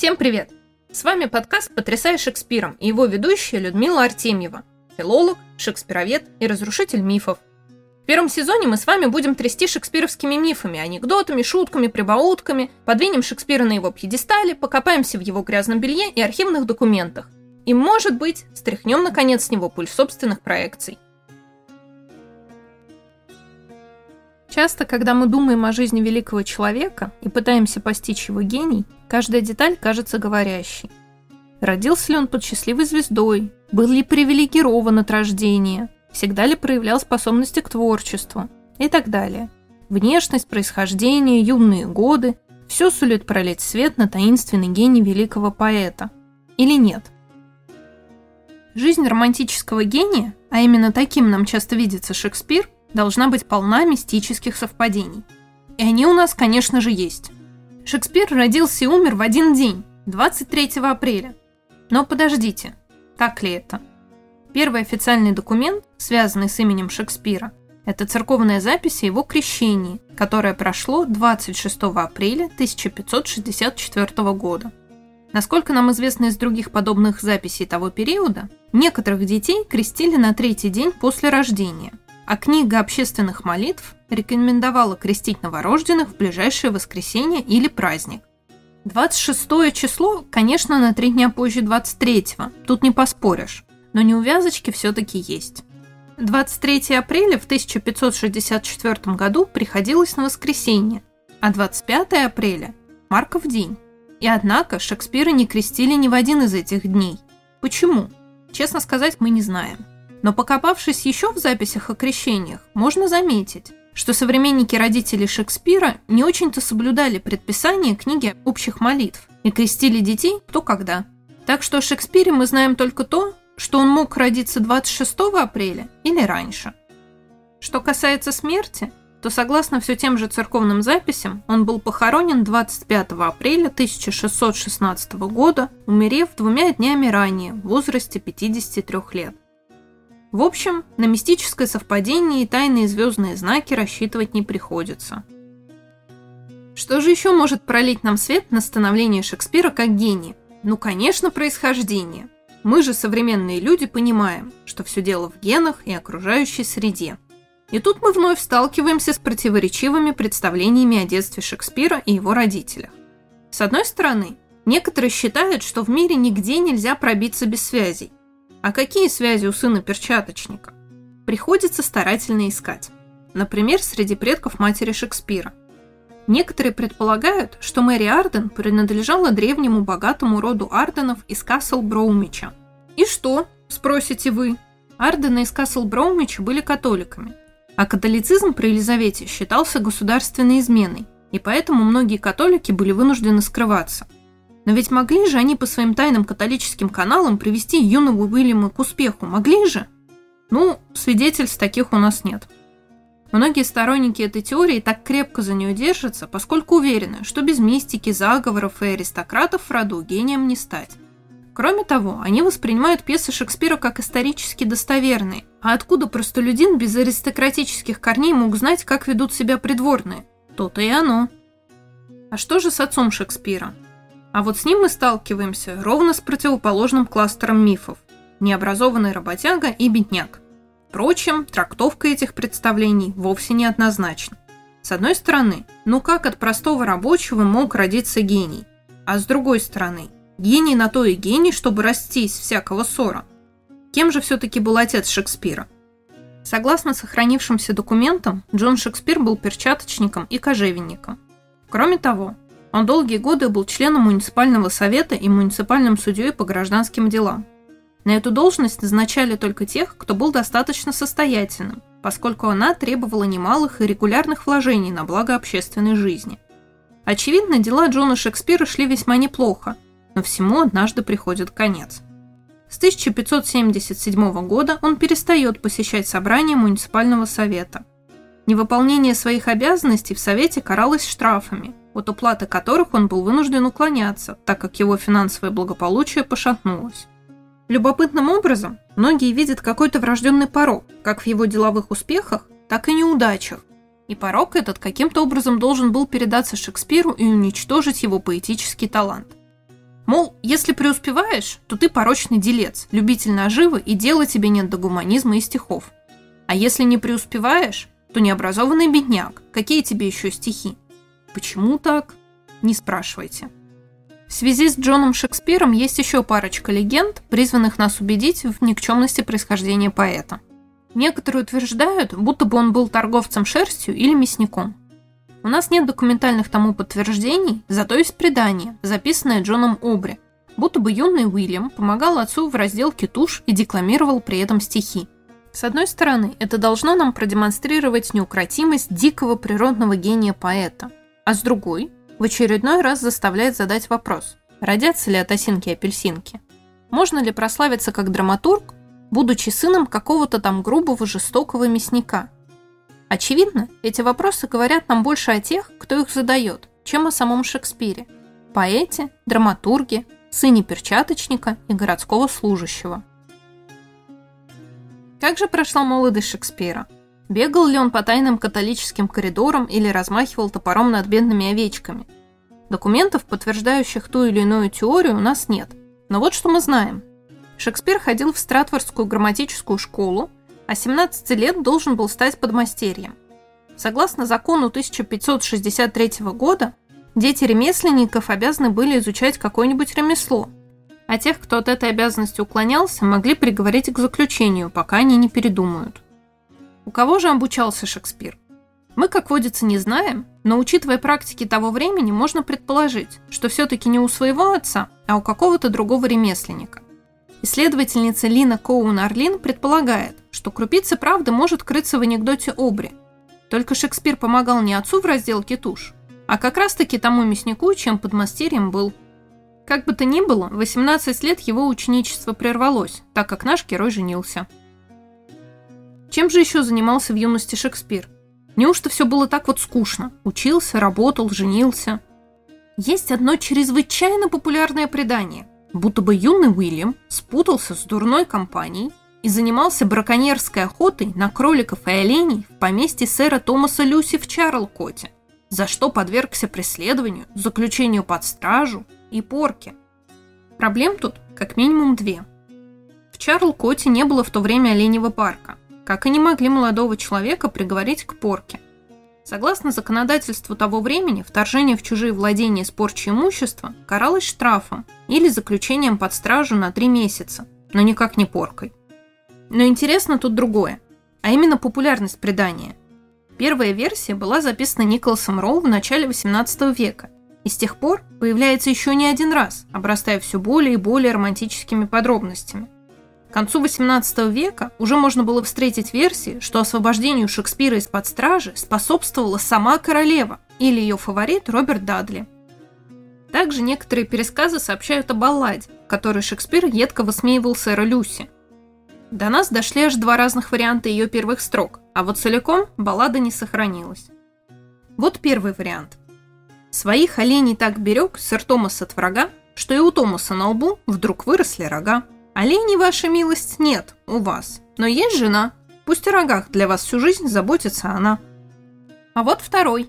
Всем привет! С вами подкаст «Потрясай Шекспиром» и его ведущая Людмила Артемьева, филолог, шекспировед и разрушитель мифов. В первом сезоне мы с вами будем трясти шекспировскими мифами, анекдотами, шутками, прибаутками, подвинем Шекспира на его пьедестале, покопаемся в его грязном белье и архивных документах. И, может быть, стряхнем наконец с него пуль собственных проекций. Часто, когда мы думаем о жизни великого человека и пытаемся постичь его гений, каждая деталь кажется говорящей. Родился ли он под счастливой звездой? Был ли привилегирован от рождения? Всегда ли проявлял способности к творчеству? И так далее. Внешность, происхождение, юные годы – все сулит пролить свет на таинственный гений великого поэта. Или нет? Жизнь романтического гения, а именно таким нам часто видится Шекспир – должна быть полна мистических совпадений. И они у нас, конечно же, есть. Шекспир родился и умер в один день, 23 апреля. Но подождите, так ли это? Первый официальный документ, связанный с именем Шекспира, это церковная запись о его крещении, которое прошло 26 апреля 1564 года. Насколько нам известно из других подобных записей того периода, некоторых детей крестили на третий день после рождения – а книга общественных молитв рекомендовала крестить новорожденных в ближайшее воскресенье или праздник. 26 число, конечно, на три дня позже 23-го, тут не поспоришь, но неувязочки все-таки есть. 23 апреля в 1564 году приходилось на воскресенье, а 25 апреля – Марков день. И однако Шекспира не крестили ни в один из этих дней. Почему? Честно сказать, мы не знаем. Но покопавшись еще в записях о крещениях, можно заметить, что современники родителей Шекспира не очень-то соблюдали предписания книги общих молитв и крестили детей кто когда. Так что о Шекспире мы знаем только то, что он мог родиться 26 апреля или раньше. Что касается смерти, то согласно все тем же церковным записям, он был похоронен 25 апреля 1616 года, умерев двумя днями ранее, в возрасте 53 лет. В общем, на мистическое совпадение и тайные звездные знаки рассчитывать не приходится. Что же еще может пролить нам свет на становление Шекспира как гения? Ну, конечно, происхождение. Мы же, современные люди, понимаем, что все дело в генах и окружающей среде. И тут мы вновь сталкиваемся с противоречивыми представлениями о детстве Шекспира и его родителях. С одной стороны, некоторые считают, что в мире нигде нельзя пробиться без связей, а какие связи у сына перчаточника? Приходится старательно искать. Например, среди предков матери Шекспира. Некоторые предполагают, что Мэри Арден принадлежала древнему богатому роду Арденов из Касл Броумича. И что, спросите вы? Ардены из Касл Броумича были католиками, а католицизм при Елизавете считался государственной изменой, и поэтому многие католики были вынуждены скрываться – но ведь могли же они по своим тайным католическим каналам привести юного Уильяма к успеху, могли же? Ну, свидетельств таких у нас нет. Многие сторонники этой теории так крепко за нее держатся, поскольку уверены, что без мистики, заговоров и аристократов в роду гением не стать. Кроме того, они воспринимают пьесы Шекспира как исторически достоверные. А откуда простолюдин без аристократических корней мог знать, как ведут себя придворные? То-то и оно. А что же с отцом Шекспира? А вот с ним мы сталкиваемся ровно с противоположным кластером мифов – необразованный работяга и бедняк. Впрочем, трактовка этих представлений вовсе не однозначна. С одной стороны, ну как от простого рабочего мог родиться гений? А с другой стороны, гений на то и гений, чтобы расти из всякого ссора. Кем же все-таки был отец Шекспира? Согласно сохранившимся документам, Джон Шекспир был перчаточником и кожевенником. Кроме того, он долгие годы был членом муниципального совета и муниципальным судьей по гражданским делам. На эту должность назначали только тех, кто был достаточно состоятельным, поскольку она требовала немалых и регулярных вложений на благо общественной жизни. Очевидно, дела Джона Шекспира шли весьма неплохо, но всему однажды приходит конец. С 1577 года он перестает посещать собрания муниципального совета. Невыполнение своих обязанностей в совете каралось штрафами, от уплаты которых он был вынужден уклоняться, так как его финансовое благополучие пошатнулось. Любопытным образом, многие видят какой-то врожденный порог, как в его деловых успехах, так и неудачах. И порог этот каким-то образом должен был передаться Шекспиру и уничтожить его поэтический талант. Мол, если преуспеваешь, то ты порочный делец, любитель наживы и дела тебе нет до гуманизма и стихов. А если не преуспеваешь, то необразованный бедняк, какие тебе еще стихи? Почему так? Не спрашивайте. В связи с Джоном Шекспиром есть еще парочка легенд, призванных нас убедить в никчемности происхождения поэта. Некоторые утверждают, будто бы он был торговцем шерстью или мясником. У нас нет документальных тому подтверждений, зато есть предание, записанное Джоном Обри, будто бы юный Уильям помогал отцу в разделке туш и декламировал при этом стихи. С одной стороны, это должно нам продемонстрировать неукротимость дикого природного гения поэта, а с другой, в очередной раз заставляет задать вопрос, родятся ли от осинки-апельсинки? Можно ли прославиться как драматург, будучи сыном какого-то там грубого жестокого мясника – Очевидно, эти вопросы говорят нам больше о тех, кто их задает, чем о самом Шекспире. Поэте, драматурге, сыне перчаточника и городского служащего. Как же прошла молодость Шекспира? Бегал ли он по тайным католическим коридорам или размахивал топором над бедными овечками? Документов, подтверждающих ту или иную теорию, у нас нет. Но вот что мы знаем. Шекспир ходил в Стратфордскую грамматическую школу, а 17 лет должен был стать подмастерьем. Согласно закону 1563 года, дети ремесленников обязаны были изучать какое-нибудь ремесло, а тех, кто от этой обязанности уклонялся, могли приговорить к заключению, пока они не передумают. У кого же обучался Шекспир? Мы, как водится, не знаем, но учитывая практики того времени, можно предположить, что все-таки не у своего отца, а у какого-то другого ремесленника. Исследовательница Лина Коун-Арлин предполагает, что крупица правды может крыться в анекдоте Обри. Только Шекспир помогал не отцу в разделке туш, а как раз-таки тому мяснику, чем подмастерьем был. Как бы то ни было, в 18 лет его ученичество прервалось, так как наш герой женился. Чем же еще занимался в юности Шекспир? Неужто все было так вот скучно? Учился, работал, женился. Есть одно чрезвычайно популярное предание будто бы юный Уильям спутался с дурной компанией и занимался браконьерской охотой на кроликов и оленей в поместье сэра Томаса Люси в Чарлкоте, за что подвергся преследованию, заключению под стражу и порке. Проблем тут как минимум две. В Чарлкоте не было в то время оленевого парка, как и не могли молодого человека приговорить к порке – Согласно законодательству того времени, вторжение в чужие владения с порчей имущества каралось штрафом или заключением под стражу на три месяца, но никак не поркой. Но интересно тут другое, а именно популярность предания. Первая версия была записана Николасом Роу в начале XVIII века, и с тех пор появляется еще не один раз, обрастая все более и более романтическими подробностями – к концу XVIII века уже можно было встретить версии, что освобождению Шекспира из-под стражи способствовала сама королева или ее фаворит Роберт Дадли. Также некоторые пересказы сообщают о балладе, которой Шекспир едко высмеивал сэра Люси. До нас дошли аж два разных варианта ее первых строк, а вот целиком баллада не сохранилась. Вот первый вариант. Своих оленей так берег сэр Томас от врага, что и у Томаса на лбу вдруг выросли рога. Оленей, ваша милость, нет у вас, но есть жена. Пусть о рогах для вас всю жизнь заботится она. А вот второй.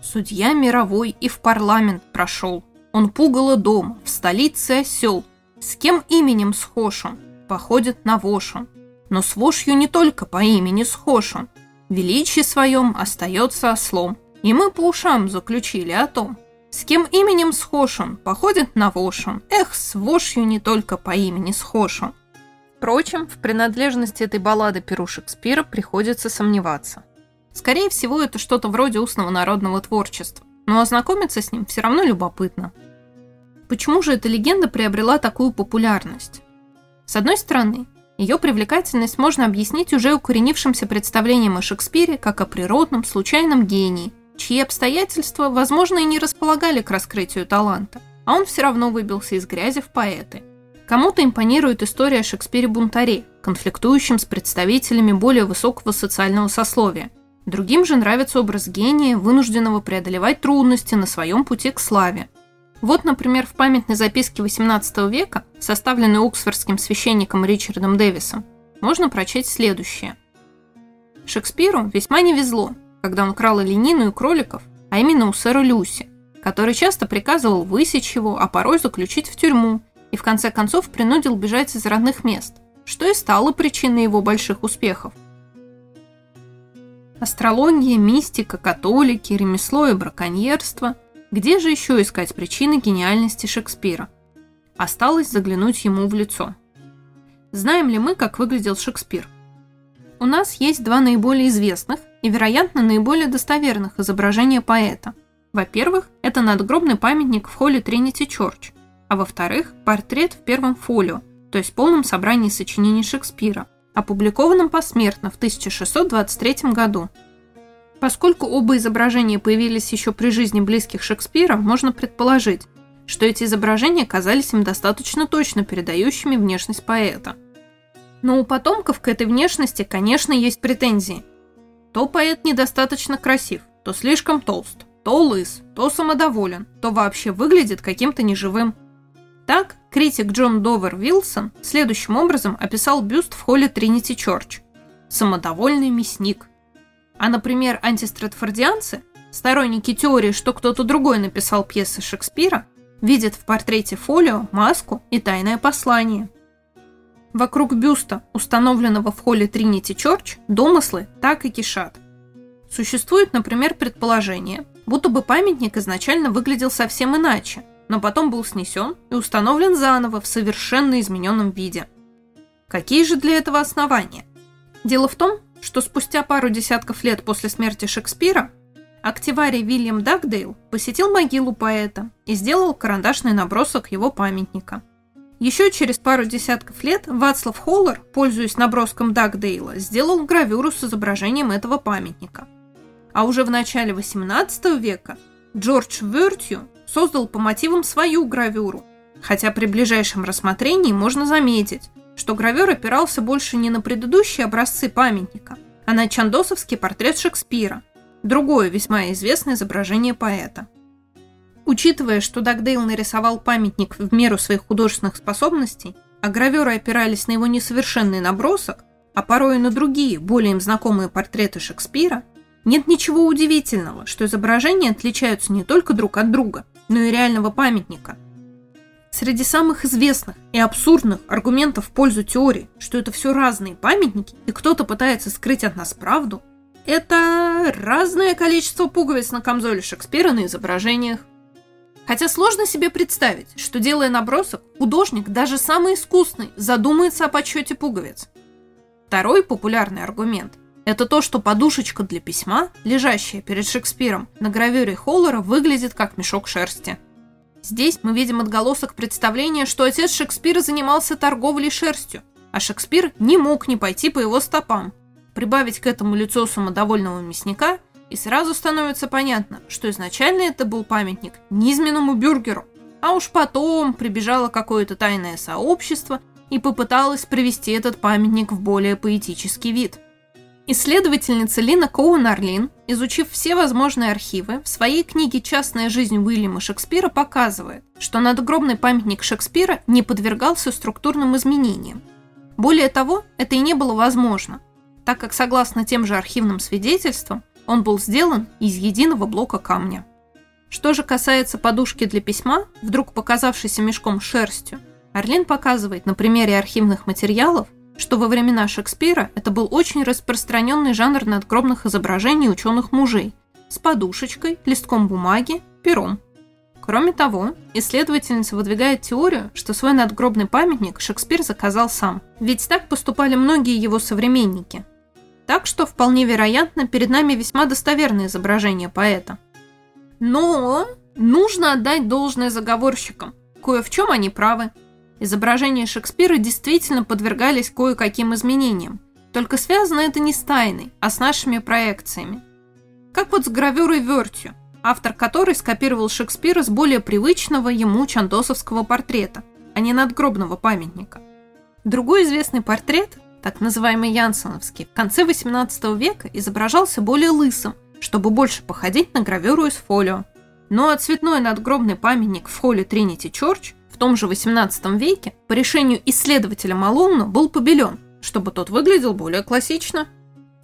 Судья мировой и в парламент прошел. Он пугало дом, в столице осел. С кем именем схож он? Походит на вошь он. Но с вошью не только по имени схож он. Величие своем остается ослом. И мы по ушам заключили о том, с кем именем схож он, походит на вошь он. Эх, с вошью не только по имени схож он. Впрочем, в принадлежности этой баллады Перу Шекспира приходится сомневаться. Скорее всего, это что-то вроде устного народного творчества, но ознакомиться с ним все равно любопытно. Почему же эта легенда приобрела такую популярность? С одной стороны, ее привлекательность можно объяснить уже укоренившимся представлением о Шекспире как о природном, случайном гении – чьи обстоятельства, возможно, и не располагали к раскрытию таланта, а он все равно выбился из грязи в поэты. Кому-то импонирует история о Шекспире-бунтаре, конфликтующем с представителями более высокого социального сословия. Другим же нравится образ гения, вынужденного преодолевать трудности на своем пути к славе. Вот, например, в памятной записке XVIII века, составленной оксфордским священником Ричардом Дэвисом, можно прочесть следующее. Шекспиру весьма не везло, когда он крал оленину и кроликов, а именно у сэра Люси. который часто приказывал высечь его, а порой заключить в тюрьму, и в конце концов принудил бежать из родных мест, что и стало причиной его больших успехов. Астрология, мистика, католики, ремесло и браконьерство – где же еще искать причины гениальности Шекспира? Осталось заглянуть ему в лицо. Знаем ли мы, как выглядел Шекспир? У нас есть два наиболее известных и, вероятно, наиболее достоверных изображения поэта. Во-первых, это надгробный памятник в холле Тринити Чорч, а во-вторых, портрет в первом фолио, то есть полном собрании сочинений Шекспира, опубликованном посмертно в 1623 году. Поскольку оба изображения появились еще при жизни близких Шекспира, можно предположить, что эти изображения казались им достаточно точно передающими внешность поэта. Но у потомков к этой внешности, конечно, есть претензии. То поэт недостаточно красив, то слишком толст, то лыс, то самодоволен, то вообще выглядит каким-то неживым. Так, критик Джон Довер Вилсон следующим образом описал бюст в холле Тринити Чорч. Самодовольный мясник. А, например, антистратфордианцы, сторонники теории, что кто-то другой написал пьесы Шекспира, видят в портрете фолио маску и тайное послание. Вокруг бюста, установленного в холле Тринити Чорч, домыслы так и кишат. Существует, например, предположение, будто бы памятник изначально выглядел совсем иначе – но потом был снесен и установлен заново в совершенно измененном виде. Какие же для этого основания? Дело в том, что спустя пару десятков лет после смерти Шекспира активарий Вильям Дагдейл посетил могилу поэта и сделал карандашный набросок его памятника. Еще через пару десятков лет Вацлав Холлер, пользуясь наброском Дагдейла, сделал гравюру с изображением этого памятника. А уже в начале XVIII века Джордж Вертью создал по мотивам свою гравюру, хотя при ближайшем рассмотрении можно заметить, что гравер опирался больше не на предыдущие образцы памятника, а на чандосовский портрет Шекспира, другое весьма известное изображение поэта. Учитывая, что Дагдейл нарисовал памятник в меру своих художественных способностей, а граверы опирались на его несовершенный набросок, а порой и на другие, более им знакомые портреты Шекспира, нет ничего удивительного, что изображения отличаются не только друг от друга, но и реального памятника. Среди самых известных и абсурдных аргументов в пользу теории, что это все разные памятники, и кто-то пытается скрыть от нас правду, это разное количество пуговиц на камзоле Шекспира на изображениях. Хотя сложно себе представить, что делая набросок, художник, даже самый искусный, задумается о подсчете пуговиц. Второй популярный аргумент – это то, что подушечка для письма, лежащая перед Шекспиром на гравюре Холлера, выглядит как мешок шерсти. Здесь мы видим отголосок представления, что отец Шекспира занимался торговлей шерстью, а Шекспир не мог не пойти по его стопам. Прибавить к этому лицо самодовольного мясника, и сразу становится понятно, что изначально это был памятник низменному бюргеру, а уж потом прибежало какое-то тайное сообщество и попыталось привести этот памятник в более поэтический вид – Исследовательница Лина Коун Арлин, изучив все возможные архивы, в своей книге «Частная жизнь Уильяма Шекспира» показывает, что надгробный памятник Шекспира не подвергался структурным изменениям. Более того, это и не было возможно, так как, согласно тем же архивным свидетельствам, он был сделан из единого блока камня. Что же касается подушки для письма, вдруг показавшейся мешком шерстью, Арлин показывает на примере архивных материалов, что во времена Шекспира это был очень распространенный жанр надгробных изображений ученых мужей с подушечкой, листком бумаги, пером. Кроме того, исследовательница выдвигает теорию, что свой надгробный памятник Шекспир заказал сам, ведь так поступали многие его современники. Так что вполне вероятно, перед нами весьма достоверное изображение поэта. Но нужно отдать должное заговорщикам. Кое в чем они правы – Изображения Шекспира действительно подвергались кое-каким изменениям, только связано это не с тайной, а с нашими проекциями. Как вот с гравюрой Вертью, автор которой скопировал Шекспира с более привычного ему чандосовского портрета, а не надгробного памятника. Другой известный портрет, так называемый Янсеновский, в конце XVIII века изображался более лысым, чтобы больше походить на гравюру из фолио. Ну а цветной надгробный памятник в холле Тринити Чорч в том же XVIII веке по решению исследователя Малоуна был побелен, чтобы тот выглядел более классично.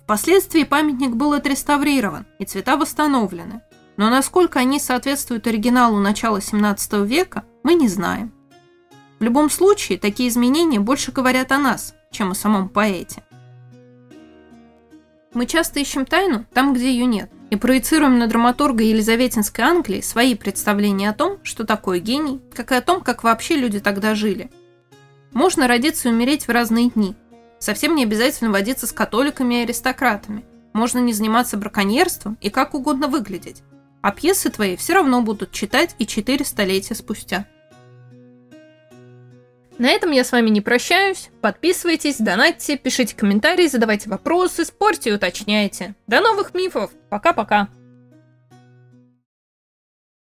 Впоследствии памятник был отреставрирован и цвета восстановлены, но насколько они соответствуют оригиналу начала 17 века, мы не знаем. В любом случае, такие изменения больше говорят о нас, чем о самом поэте. Мы часто ищем тайну там, где ее нет, и проецируем на драматурга Елизаветинской Англии свои представления о том, что такое гений, как и о том, как вообще люди тогда жили. Можно родиться и умереть в разные дни. Совсем не обязательно водиться с католиками и аристократами. Можно не заниматься браконьерством и как угодно выглядеть. А пьесы твои все равно будут читать и четыре столетия спустя. На этом я с вами не прощаюсь. Подписывайтесь, донатьте, пишите комментарии, задавайте вопросы, спорьте и уточняйте. До новых мифов. Пока-пока.